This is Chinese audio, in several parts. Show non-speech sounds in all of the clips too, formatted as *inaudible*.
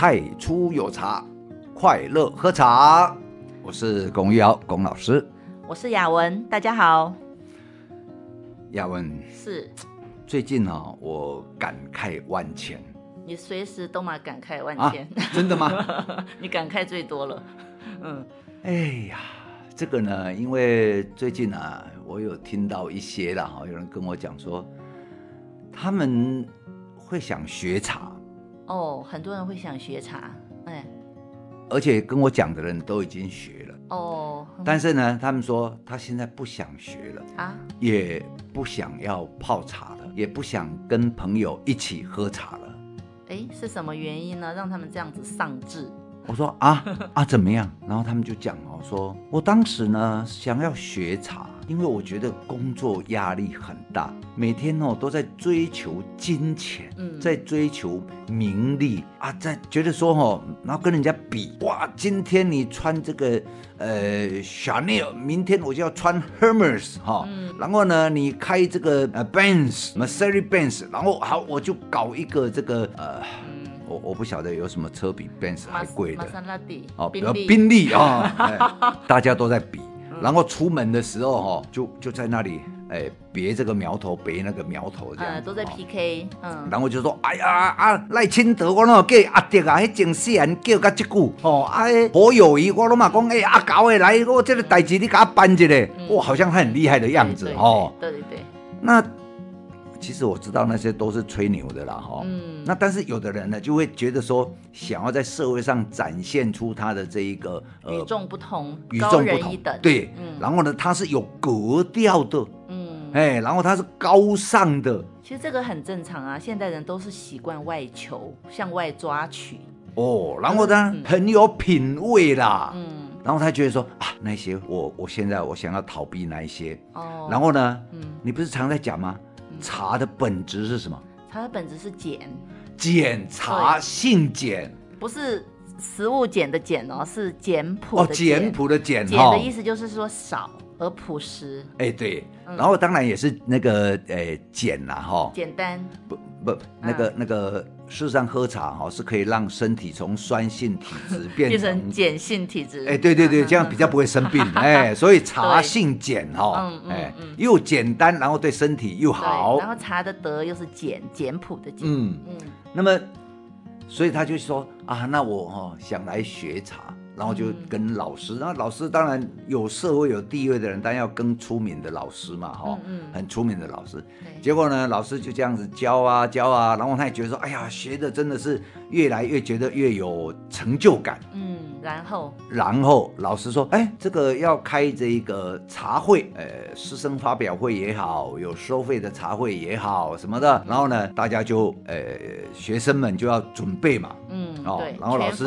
太初有茶，快乐喝茶。我是龚玉瑶，龚老师。我是雅文，大家好。雅文是最近呢、哦，我感慨万千。你随时都嘛感慨万千，啊、真的吗？*laughs* 你感慨最多了。嗯，哎呀，这个呢，因为最近啊，我有听到一些啦，哈，有人跟我讲说，他们会想学茶。哦，很多人会想学茶，哎，而且跟我讲的人都已经学了。哦，但是呢，他们说他现在不想学了啊，也不想要泡茶了，也不想跟朋友一起喝茶了。哎，是什么原因呢？让他们这样子丧志？我说啊啊怎么样？然后他们就讲哦，说我当时呢想要学茶，因为我觉得工作压力很大，每天哦都在追求金钱，嗯，在追求名利啊，在觉得说哦，然后跟人家比哇，今天你穿这个呃 Chanel，明天我就要穿 Hermes 哈，嗯，然后呢你开这个呃 Benz，Mercedes Benz，然后好我就搞一个这个呃。我我不晓得有什么车比 Benz 还贵的，哦，比如宾利。啊，*laughs* 大家都在比，然后出门的时候哈，就就在那里哎别这个苗头，别那个苗头这样，都在 PK，嗯，然后就说哎呀啊赖清德我那叫阿德啊，迄种死人叫甲这句哦，啊好友谊我拢嘛讲哎阿狗诶来，我这个代志你给他办一下，哇，好像他很厉害的样子哦，对对对，那。其实我知道那些都是吹牛的啦，哈。嗯。那但是有的人呢，就会觉得说，想要在社会上展现出他的这一个呃与众不同，与众不同，对。嗯。然后呢，他是有格调的。嗯。哎，然后他是高尚的。其实这个很正常啊，现代人都是习惯外求，向外抓取。哦。然后呢，嗯、很有品味啦。嗯。然后他觉得说啊，那些我我现在我想要逃避那一些。哦。然后呢，嗯，你不是常在讲吗？茶的本质是什么？茶的本质是碱，碱茶性碱，不是食物碱的碱哦，是简朴的简。哦，简朴的简。简的意思就是说少而朴实。哎，对。然后当然也是那个呃简啦哈，简单。不不，那个那个。事实上，喝茶哈是可以让身体从酸性体质 *laughs* 变成，变成碱性体质。哎，对对对，这样比较不会生病。*laughs* 哎，所以茶性碱哈，哎，又简单，然后对身体又好。然后茶的德又是简简朴的简。嗯嗯。那么，所以他就说啊，那我哈想来学茶。然后就跟老师，然后老师当然有社会有地位的人，当然要跟出名的老师嘛，哈，嗯很出名的老师。结果呢，老师就这样子教啊教啊，然后他也觉得说，哎呀，学的真的是越来越觉得越有成就感。嗯，然后然后老师说，哎，这个要开这一个茶会，呃，师生发表会也好，有收费的茶会也好什么的。然后呢，大家就呃学生们就要准备嘛。嗯，哦，然后老师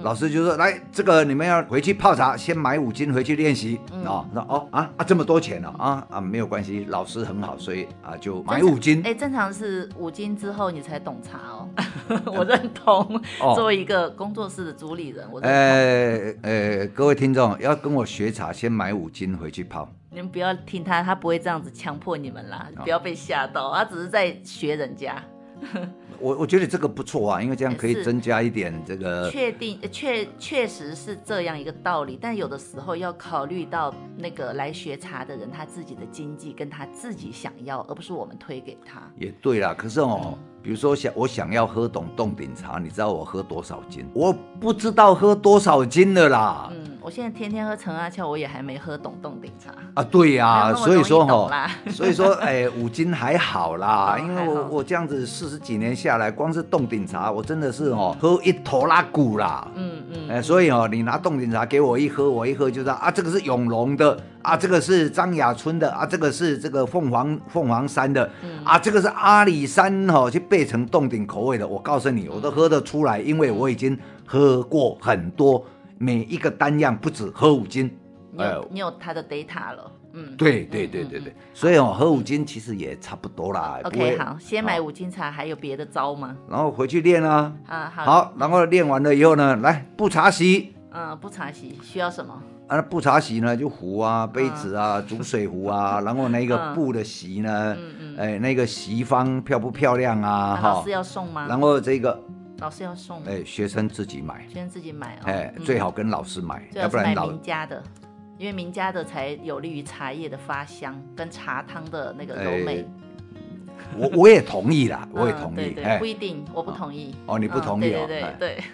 老师就说，来这。个你们要回去泡茶，先买五斤回去练习哦。那、嗯、哦啊啊这么多钱呢啊啊，啊没有关系，老师很好，所以啊就买五斤。哎，正常是五斤之后你才懂茶哦。*laughs* 我认同，哦、作为一个工作室的主理人，我呃呃各位听众要跟我学茶，先买五斤回去泡。你们不要听他，他不会这样子强迫你们啦，不要被吓到，他只是在学人家。*laughs* 我我觉得这个不错啊，因为这样可以增加一点这个。确定确确实是这样一个道理，但有的时候要考虑到那个来学茶的人他自己的经济跟他自己想要，而不是我们推给他。也对啦，可是哦，嗯、比如说想我想要喝懂冻顶茶，你知道我喝多少斤？我不知道喝多少斤的啦。嗯。我现在天天喝陈阿俏，我也还没喝懂冻顶茶啊。对呀、啊，所以说哈，所以说哎，五斤还好啦，因为我我这样子四十几年下来，光是冻顶茶，我真的是哦喝一头拉骨啦。嗯嗯。哎，所以哦，你拿冻顶茶给我一喝，我一喝就知道啊，这个是永隆的啊，这个是张雅春的啊，这个是这个凤凰凤凰山的啊，这个是阿里山哈去备成冻顶口味的。我告诉你，我都喝得出来，因为我已经喝过很多。每一个单样不止喝五斤，你有你有他的 data 了，嗯，对对对对对，所以哦，喝五斤其实也差不多啦。OK，好，先买五斤茶，还有别的招吗？然后回去练啊，啊好，好，然后练完了以后呢，来布茶席，嗯，布茶席需要什么？啊，布茶席呢就壶啊、杯子啊、煮水壶啊，*laughs* 然后那个布的席呢，哎，那个席方漂不漂亮啊？老师要送吗？然后这个。老师要送，哎，学生自己买，学生自己买哦，哎，嗯。最好跟老师买，要不然老名家的，因为名家的才有利于茶叶的发香跟茶汤的那个柔美。哎我我也同意啦，*laughs* 我也嗯同意，哎。不，一定，我不同意。哦，你不同意哦，嗯对哎对对。对，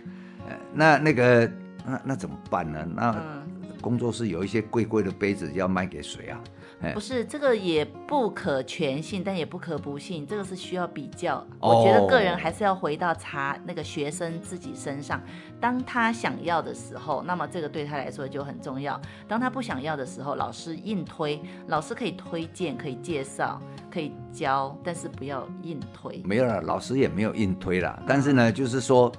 那那个那那怎么办呢？那嗯，工作室有一些贵贵的杯子要卖给谁啊？哎不是这个也不可全信，但也不可不信，这个是需要比较。哦我觉得个人还是要回到查那个学生自己身上，当他想要的时候，那么这个对他来说就很重要；当他不想要的时候，老师硬推，老师可以推荐、可以介绍、可以教，但是不要硬推。没有了，老师也没有硬推啦。但是呢，就是说，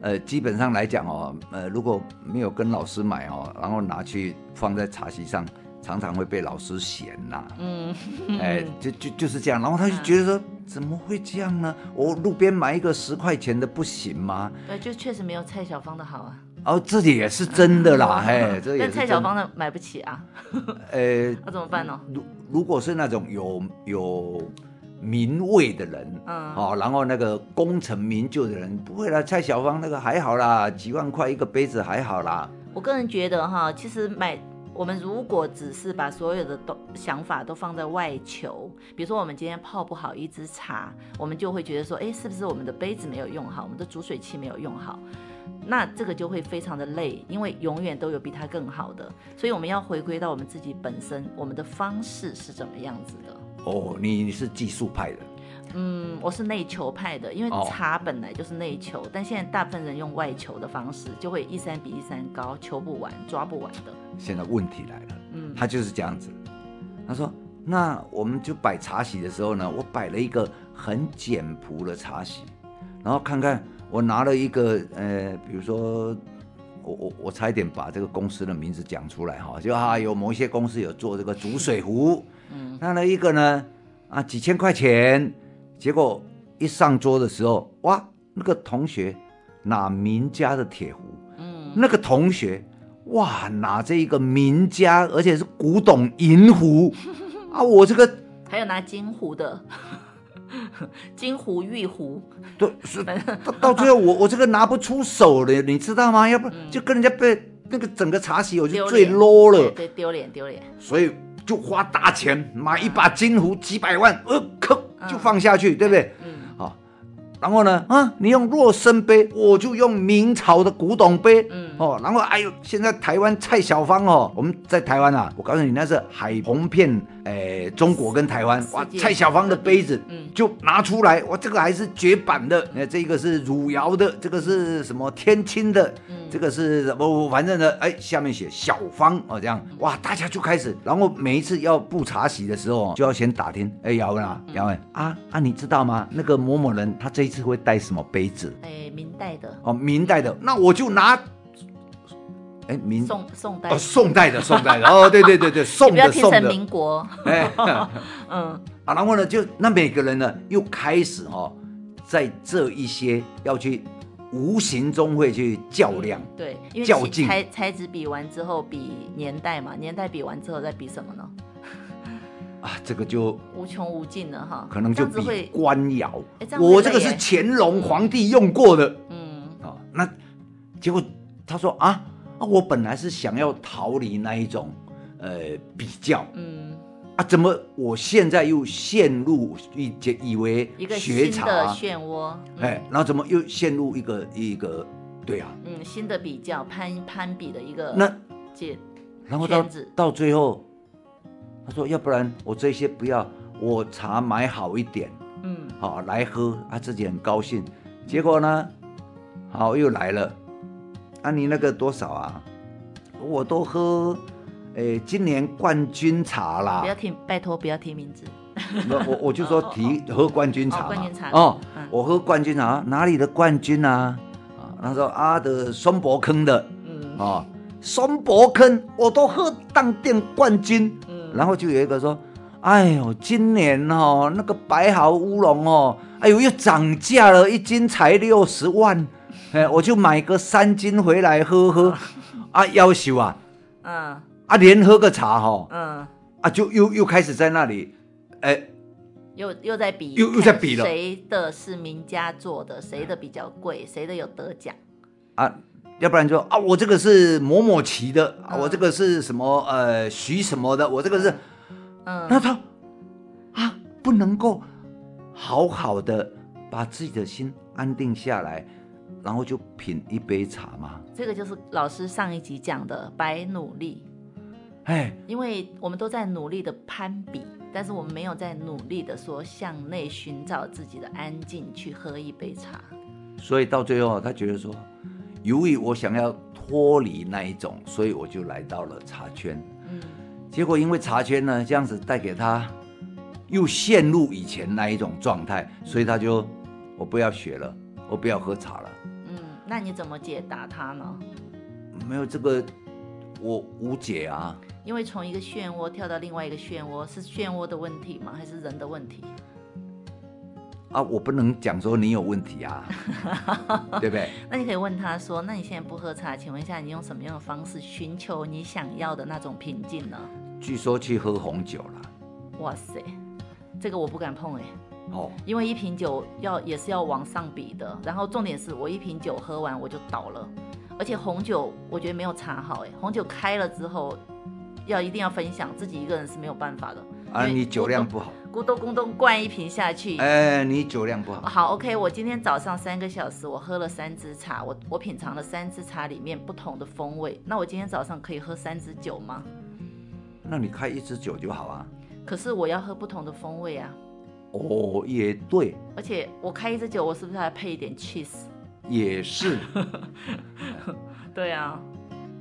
呃，基本上来讲哦，呃，如果没有跟老师买哦，然后拿去放在茶席上，常常会被老师嫌呐。嗯，*laughs* 哎，就就就是这样，然后他就觉得说，怎么会这样呢？我路边买一个十块钱的不行吗？对，就确实没有蔡小芳的好啊。哦，这也是真的啦，*laughs* 哎，这蔡小芳的买不起啊，呃，*laughs* 那怎么办呢？如如果是那种有有名位的人，嗯哦，然后那个功成名就的人，不会啦，蔡小芳那个还好啦，几万块一个杯子还好啦。我个人觉得哈，其实买我们如果只是把所有的都想法都放在外求，比如说我们今天泡不好一支茶，我们就会觉得说，哎，是不是我们的杯子没有用好，我们的煮水器没有用好？那这个就会非常的累，因为永远都有比它更好的，所以我们要回归到我们自己本身，我们的方式是怎么样子的。哦，你你是技术派的，嗯，我是内求派的，因为哦茶本来就是内求，但现在大部分人用外求的方式，就会一山比一山高，求不完，抓不完的。现在问题来了，嗯，他就是这样子。他说，那我们就摆茶席的时候呢，我摆了一个很简朴的茶席，然后看看我拿了一个呃，比如说。我我我差一点把这个公司的名字讲出来哈，就啊有某一些公司有做这个煮水壶，嗯，那那一个呢啊几千块钱，结果一上桌的时候，哇，那个同学拿名家的铁壶，嗯，那个同学哇拿这一个名家，而且是古董银壶。*laughs* 啊，我这个还有拿金壶的，*laughs* 金壶、玉壶，对是到到最后我我这个拿不出手了，你知道吗？要不然就跟人家被那个整个茶席我就最 low 了。对，对丢脸丢脸。所以就花大钱买一把金壶，几百万，呃，吭就放下去，对不对？嗯，好，然后呢，啊，你用若生杯，我就用明朝的古董杯，嗯。哦，然后哎呦，现在台湾蔡小芳哦，我们在台湾啊，我告诉你，那是海红遍，诶，中国跟台湾，哇蔡小芳的杯子，嗯。就拿出来，哇，这个还是绝版的，那这个是汝窑的，这个是什么天青的，嗯。这个是什么，反正呢，哎，下面写小芳哦，这样，哇，大家就开始，然后每一次要布茶席的时候，就要先打听，哎，姚文啊，姚文啊啊，你知道吗？那个某某人他这一次会带什么杯子？哎，明代的，哦，明代的，那我就拿，哎，明宋宋代哦，，宋代的，宋代的，哦，对对对对，*laughs* 你宋的宋的，民国。*laughs* 哎，*laughs* 嗯。啊，然后呢，就那每个人呢，又开始哦，在这一些要去无形中会去较量，嗯对，因为其较劲材材质比完之后比年代嘛，年代比完之后再比什么呢？啊，这个就无穷无尽了哈，可能就比官窑我这个是乾隆皇帝用过的嗯。啊，那结果他说啊啊，我本来是想要逃离那一种呃比较。嗯，啊，怎么我现在又陷入以以为一个学新的，漩涡，嗯哎，然后怎么又陷入一个一个对啊？嗯，新的比较攀攀比的一个那界，然后到到最后，他说要不然我这些不要，我茶买好一点，嗯好来喝啊，自己很高兴。结果呢，好又来了，啊你那个多少啊？我都喝，哎，今年冠军茶啦。不。要提，拜托不要提名字，我我我就说提喝冠军茶嘛，哦冠军茶。哦嗯，我喝冠军茶，哪里的冠军啊？啊，他说啊的松柏坑的。嗯。啊，松柏坑我都喝当店冠军，嗯，然后就有一个说，哎呦，今年哦那个白毫乌龙哦，哎呦又涨价了，一斤才六十万，哎，我就买个三斤回来喝喝，啊，要求啊，嗯。啊连喝个茶哈、哦，嗯。啊就又又开始在那里，哎。又又在比，又又在比了，谁的是名家做的，谁的比较贵，谁的有得奖。啊？要不然就啊，我这个是某某旗的，嗯、我这个是什么呃徐什么的，我这个是，嗯，那他啊不能够好好的把自己的心安定下来，然后就品一杯茶嘛？这个就是老师上一集讲的白努力。哎，因为我们都在努力的攀比，但是我们没有在努力的说向内寻找自己的安静，去喝一杯茶。所以到最后，他觉得说，由于我想要脱离那一种，所以我就来到了茶圈。嗯，结果因为茶圈呢，这样子带给他又陷入以前那一种状态，所以他就我不要学了，我不要喝茶了。嗯，那你怎么解答他呢？没有这个。我无解啊，因为从一个漩涡跳到另外一个漩涡，是漩涡的问题吗？还是人的问题？啊，我不能讲说你有问题啊，*laughs* 对不对？那你可以问他说：“那你现在不喝茶，请问一下，你用什么样的方式寻求你想要的那种平静呢？”据说去喝红酒了。哇塞，这个我不敢碰哎。哦，因为一瓶酒要也是要往上比的，然后重点是我一瓶酒喝完我就倒了。而且红酒我觉得没有茶好哎，红酒开了之后要一定要分享，自己一个人是没有办法的。啊，你酒量不好，咕咚咕咚灌一瓶下去。哎，你酒量不好。好，OK，我今天早上三个小时我喝了三支茶，我我品尝了三支茶里面不同的风味。那我今天早上可以喝三支酒吗？那你开一支酒就好啊。可是我要喝不同的风味啊。哦，也对。而且我开一支酒，我是不是还配一点 cheese？也是，*laughs* 对啊，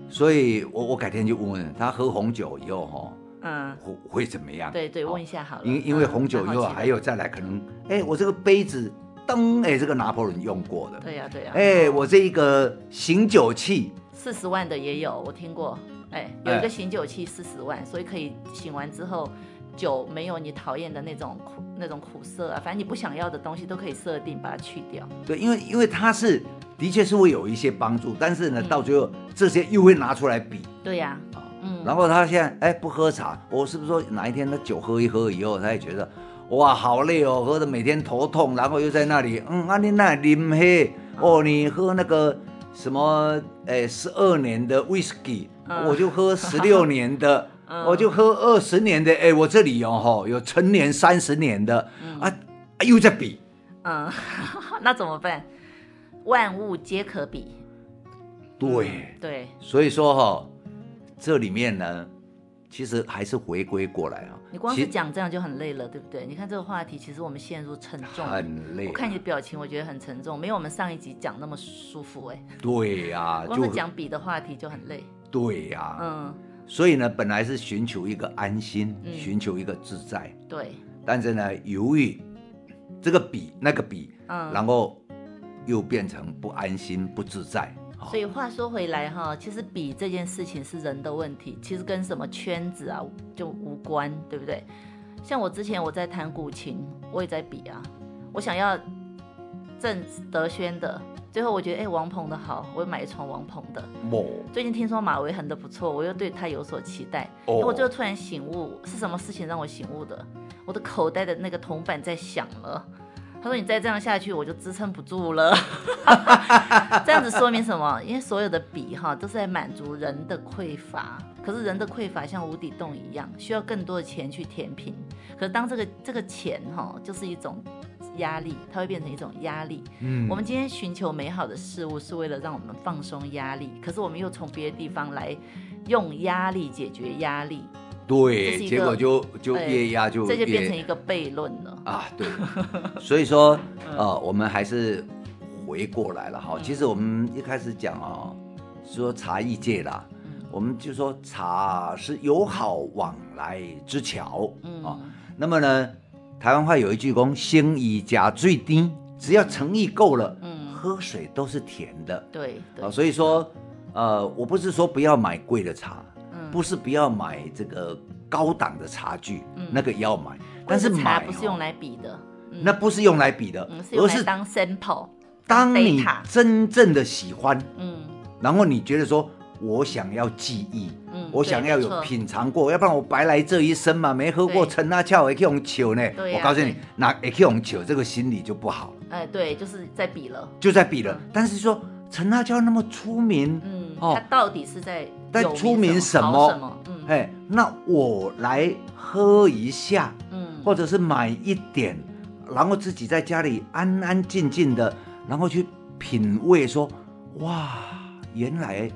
所以我我改天就问问他喝红酒以后哈，嗯，会会怎么样？对对，问一下好了。因因为红酒以后还有再来可能，哎，我这个杯子灯，哎，这个拿破仑用过的。对呀对呀。哎，我这一个醒酒器，四十万的也有，我听过。哎，有一个醒酒器四十万，所以可以醒完之后。酒没有你讨厌的那种苦那种苦涩啊，反正你不想要的东西都可以设定把它去掉。对，因为因为它是的确是会有一些帮助，但是呢，嗯、到最后这些又会拿出来比。对呀、啊，嗯。然后他现在哎不喝茶，我是不是说哪一天他酒喝一喝以后，他也觉得哇好累哦，喝的每天头痛，然后又在那里嗯啊你那啉黑哦，你喝那个什么哎十二年的 whisky，、嗯、我就喝十六年的。*laughs* 我就喝二十年的，哎，我这里有哈，有成年三十年的，嗯、啊，又在比，嗯，*laughs* 那怎么办？万物皆可比，对、嗯、对，所以说哈，这里面呢，其实还是回归过来啊。你光是讲这样就很累了，对不对？你看这个话题，其实我们陷入沉重，很累。我看你的表情，我觉得很沉重，没有我们上一集讲那么舒服哎。对呀、啊，光是讲比的话题就很累。对呀、啊，嗯。所以呢，本来是寻求一个安心，嗯、寻求一个自在。对。但是呢，由于这个比那个比，嗯，然后又变成不安心、不自在。所以话说回来哈，其实比这件事情是人的问题，其实跟什么圈子啊就无关，对不对？像我之前我在弹古琴，我也在比啊，我想要郑德轩的。最后我觉得，哎，王鹏的好，我又买一床王鹏的。哦。最近听说马维恒的不错，我又对他有所期待。哦。我最后突然醒悟，是什么事情让我醒悟的？我的口袋的那个铜板在响了。他说：“你再这样下去，我就支撑不住了。*laughs* ”这样子说明什么？因为所有的笔哈都是在满足人的匮乏。可是人的匮乏像无底洞一样，需要更多的钱去填平。可是当这个这个钱哈，就是一种。压力，它会变成一种压力。嗯，我们今天寻求美好的事物，是为了让我们放松压力。可是我们又从别的地方来用压力解决压力。对，结果就就越压就越，这就变成一个悖论了啊！对，*laughs* 所以说呃，我们还是回过来了哈。其实我们一开始讲哦，说茶艺界啦，我们就说茶是友好往来之桥。嗯啊，那么呢？台湾话有一句讲，心意加最低，只要诚意够了，嗯，喝水都是甜的。对，对，啊，所以说，呃，我不是说不要买贵的茶，嗯，不是不要买这个高档的茶具，嗯，那个要买，但是买不是用来比的，那不是用来比的，而是当 sample。当你真正的喜欢，嗯，然后你觉得说我想要记忆，嗯，我想要有品尝过，要不然我白来这一生嘛，没喝过陈阿俏也可以用酒呢。我告诉你，那也可以用酒，这个心理就不好。哎，对，就是在比了，就在比了。但是说陈阿俏那么出名，嗯，他到底是在在出名什么？嗯，哎，那我来喝一下，嗯，或者是买一点，然后自己在家里安安静静的，然后去品味，说哇，原来。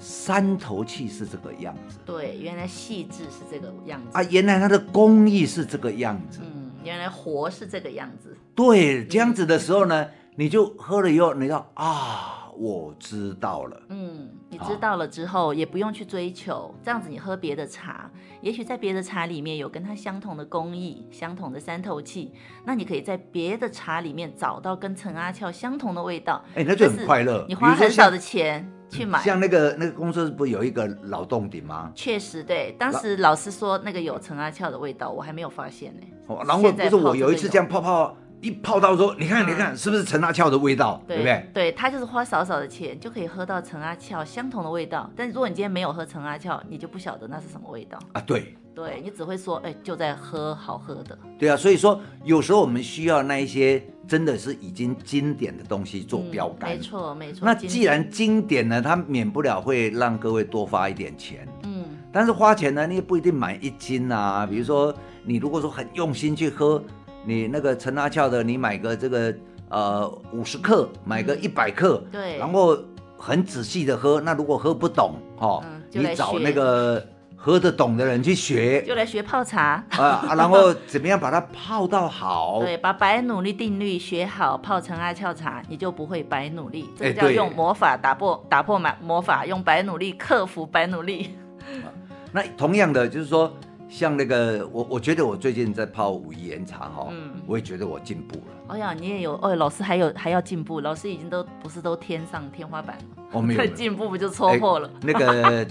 三头气是这个样子，对，原来细致是这个样子。啊，原来它的工艺是这个样子，嗯，原来活是这个样子，对，这样子的时候呢，嗯、你就喝了以后，你知道啊，我知道了，嗯，你知道了之后，也不用去追求，这样子你喝别的茶，也许在别的茶里面有跟它相同的工艺、相同的三头气，那你可以在别的茶里面找到跟陈阿俏相同的味道，哎，那就很快乐，你花很少的钱。去买像那个那个公司不有一个老洞顶吗？确实，对，当时老师说那个有陈阿俏的味道，我还没有发现呢。哦，然后不是我有一次这样泡泡，一泡到说，你看你看，是不是陈阿俏的味道？对不对？对，他就是花少少的钱就可以喝到陈阿俏相同的味道。但如果你今天没有喝陈阿俏，你就不晓得那是什么味道啊。对，对你只会说，哎，就在喝好喝的。对啊，所以说有时候我们需要那一些。真的是已经经典的东西做标杆，没错没错。那既然经典呢，它免不了会让各位多花一点钱，嗯。但是花钱呢，你也不一定买一斤啊。比如说，你如果说很用心去喝，你那个陈阿俏的，你买个这个呃五十克，买个一百克，对。然后很仔细的喝，那如果喝不懂哦，你找那个。喝得懂的人去学，就来学泡茶啊，然后怎么样把它泡到好？*laughs* 对，把白努力定律学好，泡成阿俏茶，你就不会白努力。这叫用魔法打破打破魔法，用白努力克服白努力。*laughs* 那同样的就是说，像那个我，我觉得我最近在泡武夷岩茶哈，嗯，我也觉得我进步了。哎呀，你也有哦，老师还有还要进步，老师已经都不是都天上天花板了，哦没有，进步不就戳破了？那个。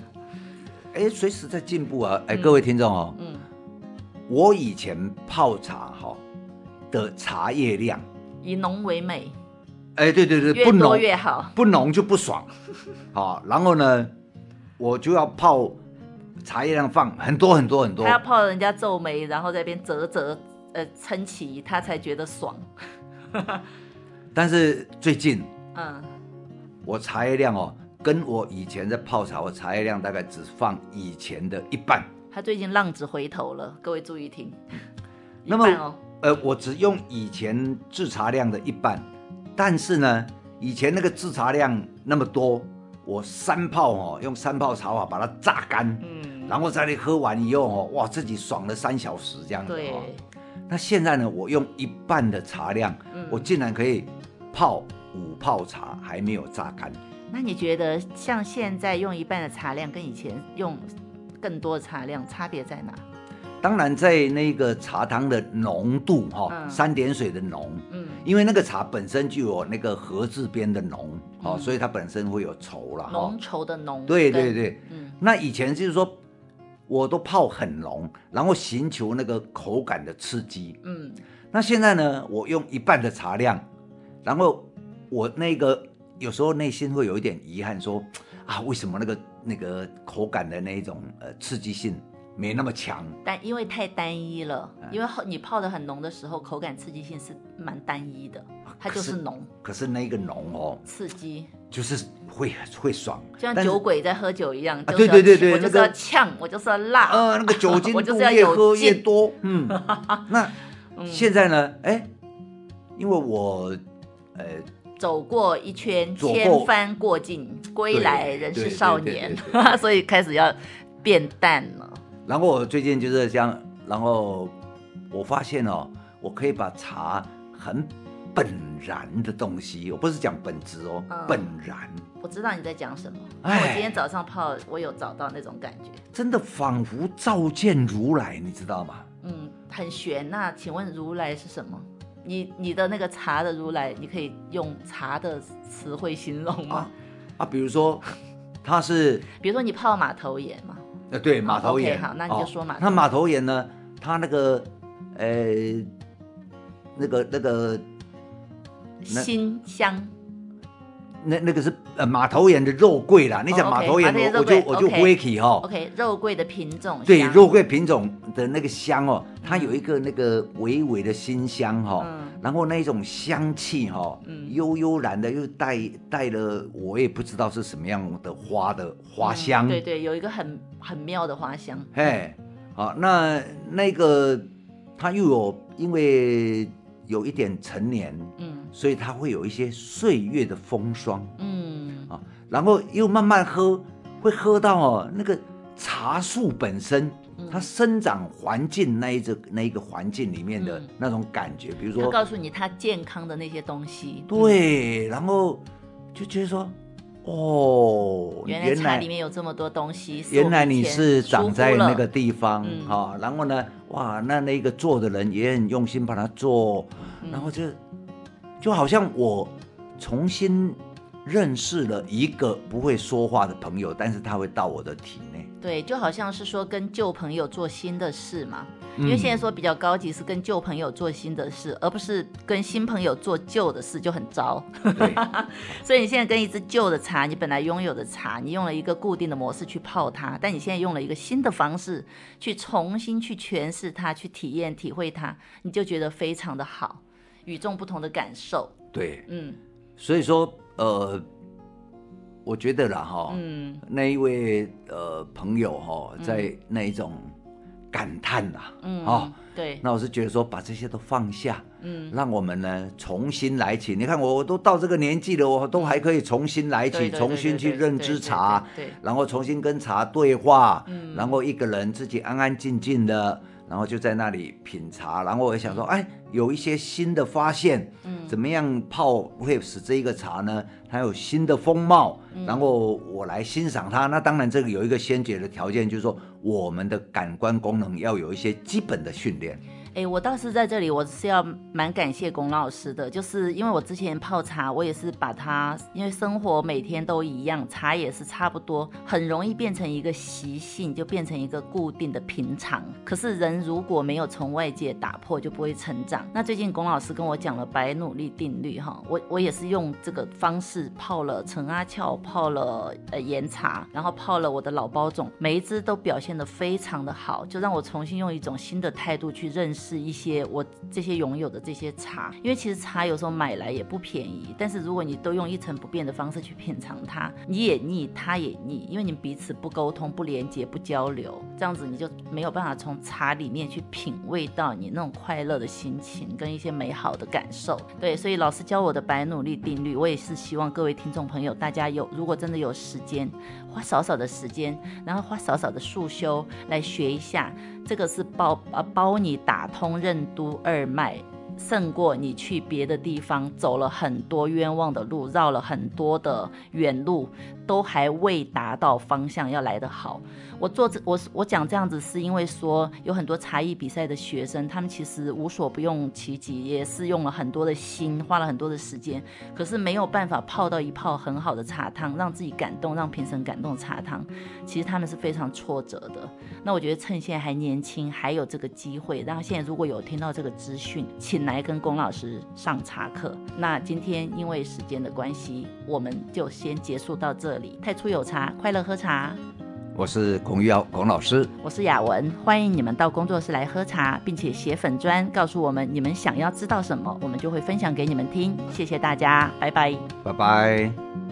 哎，随时在进步啊！哎，各位听众哦，嗯，我以前泡茶哈的茶叶量以浓为美，哎，对对对，越浓越好，不浓就不爽，*laughs* 好，然后呢，我就要泡茶叶量放很多很多很多，他要泡人家皱眉，然后在那边啧啧呃撑起，他才觉得爽。但是最近，嗯，我茶叶量哦。跟我以前在泡茶，我茶叶量大概只放以前的一半。他最近浪子回头了，各位注意听。那么，哦、呃，我只用以前制茶量的一半，但是呢，以前那个制茶量那么多，我三泡哦，用三泡茶法把它榨干，嗯，然后在那喝完以后哦，哇，自己爽了三小时这样子。对。那现在呢，我用一半的茶量，嗯、我竟然可以泡五泡茶，还没有榨干。那你觉得像现在用一半的茶量跟以前用更多的茶量差别在哪？当然在那个茶汤的浓度哈，嗯、三点水的浓，嗯，因为那个茶本身就有那个禾字边的浓，哦、嗯，所以它本身会有稠了，浓稠的浓，对对对，嗯，那以前就是说我都泡很浓，然后寻求那个口感的刺激，嗯，那现在呢，我用一半的茶量，然后我那个。有时候内心会有一点遗憾说，说啊，为什么那个那个口感的那一种呃刺激性没那么强？但因为太单一了，因为你泡的很浓的时候，口感刺激性是蛮单一的，它就是浓。可是那个浓哦，刺激就是会会爽，就像酒鬼在喝酒一样。对对对对，我就是要呛，我就是要辣。呃，那个酒精 *laughs* 度越喝越多。*laughs* 嗯，那现在呢？哎，因为我呃。走过一圈，千帆过尽，归来仍是少年，*laughs* 所以开始要变淡了。然后我最近就是这样，然后我发现哦，我可以把茶很本然的东西，我不是讲本质哦，嗯、本然。我知道你在讲什么。哎，我今天早上泡，我有找到那种感觉，真的仿佛照见如来，你知道吗？嗯，很玄。那请问如来是什么？你你的那个茶的如来，你可以用茶的词汇形容吗？啊，啊，比如说，它是，*laughs* 比如说你泡马头岩嘛？呃，对，马头岩。好，那你就说马头。那马头岩呢？它那个，呃，那个那个，辛香，那那个是呃马头岩的肉桂啦。你讲马头岩，我就我就回去哈。OK，肉桂的品种。对，肉桂品种的那个香哦，它有一个那个微微的辛香哈，然后那种香气哈，悠悠然的又带带了我也不知道是什么样的花的花香。对对，有一个很很妙的花香。嘿，好，那那个它又有因为。有一点陈年，嗯，所以它会有一些岁月的风霜，嗯啊，然后又慢慢喝，会喝到哦那个茶树本身，它生长环境那一个那一个环境里面的那种感觉，比如说，他告诉你它健康的那些东西，对，然后就觉得说。哦，原来茶里面有这么多东西。原来你是长在那个地方哈、嗯，然后呢，哇，那那个做的人也很用心把它做，嗯、然后就就好像我重新认识了一个不会说话的朋友，但是他会到我的体内。对，就好像是说跟旧朋友做新的事嘛。因为现在说比较高级是跟旧朋友做新的事，而不是跟新朋友做旧的事，就很糟。*laughs* 所以你现在跟一只旧的茶，你本来拥有的茶，你用了一个固定的模式去泡它，但你现在用了一个新的方式去重新去诠释它，去体验、体会它，你就觉得非常的好，与众不同的感受。对，嗯，所以说，呃。我觉得啦，哈，嗯，那一位呃朋友哈，在那一种感叹啦，嗯，哦，对，那我是觉得说把这些都放下，嗯，让我们呢重新来起。你看我我都到这个年纪了，我都还可以重新来起，重新去认知茶，对，然后重新跟茶对话，嗯，然后一个人自己安安静静的。然后就在那里品茶，然后我想说，哎，有一些新的发现，嗯，怎么样泡会使这一个茶呢？它有新的风貌，然后我来欣赏它。那当然，这个有一个先决的条件，就是说我们的感官功能要有一些基本的训练。哎，我倒是在这里，我是要蛮感谢龚老师的，就是因为我之前泡茶，我也是把它，因为生活每天都一样，茶也是差不多，很容易变成一个习性，就变成一个固定的平常。可是人如果没有从外界打破，就不会成长。那最近龚老师跟我讲了白努力定律，哈，我我也是用这个方式泡了陈阿俏，泡了呃岩茶，然后泡了我的老包种，每一支都表现得非常的好，就让我重新用一种新的态度去认识。是一些我这些拥有的这些茶，因为其实茶有时候买来也不便宜，但是如果你都用一成不变的方式去品尝它，你也腻，它也腻，因为你彼此不沟通、不连接、不交流，这样子你就没有办法从茶里面去品味到你那种快乐的心情跟一些美好的感受。对，所以老师教我的白努力定律，我也是希望各位听众朋友，大家有如果真的有时间，花少少的时间，然后花少少的速修来学一下。这个是包呃包你打通任督二脉，胜过你去别的地方走了很多冤枉的路，绕了很多的远路，都还未达到方向要来得好。我做这我我讲这样子是因为说有很多茶艺比赛的学生，他们其实无所不用其极，也是用了很多的心，花了很多的时间，可是没有办法泡到一泡很好的茶汤，让自己感动，让评审感动茶汤，其实他们是非常挫折的。那我觉得趁现在还年轻，还有这个机会，然后现在如果有听到这个资讯，请来跟龚老师上茶课。那今天因为时间的关系，我们就先结束到这里。太初有茶，快乐喝茶。我是孔玉瑶，孔老师，我是雅文，欢迎你们到工作室来喝茶，并且写粉砖告诉我们你们想要知道什么，我们就会分享给你们听。谢谢大家，拜拜，拜拜。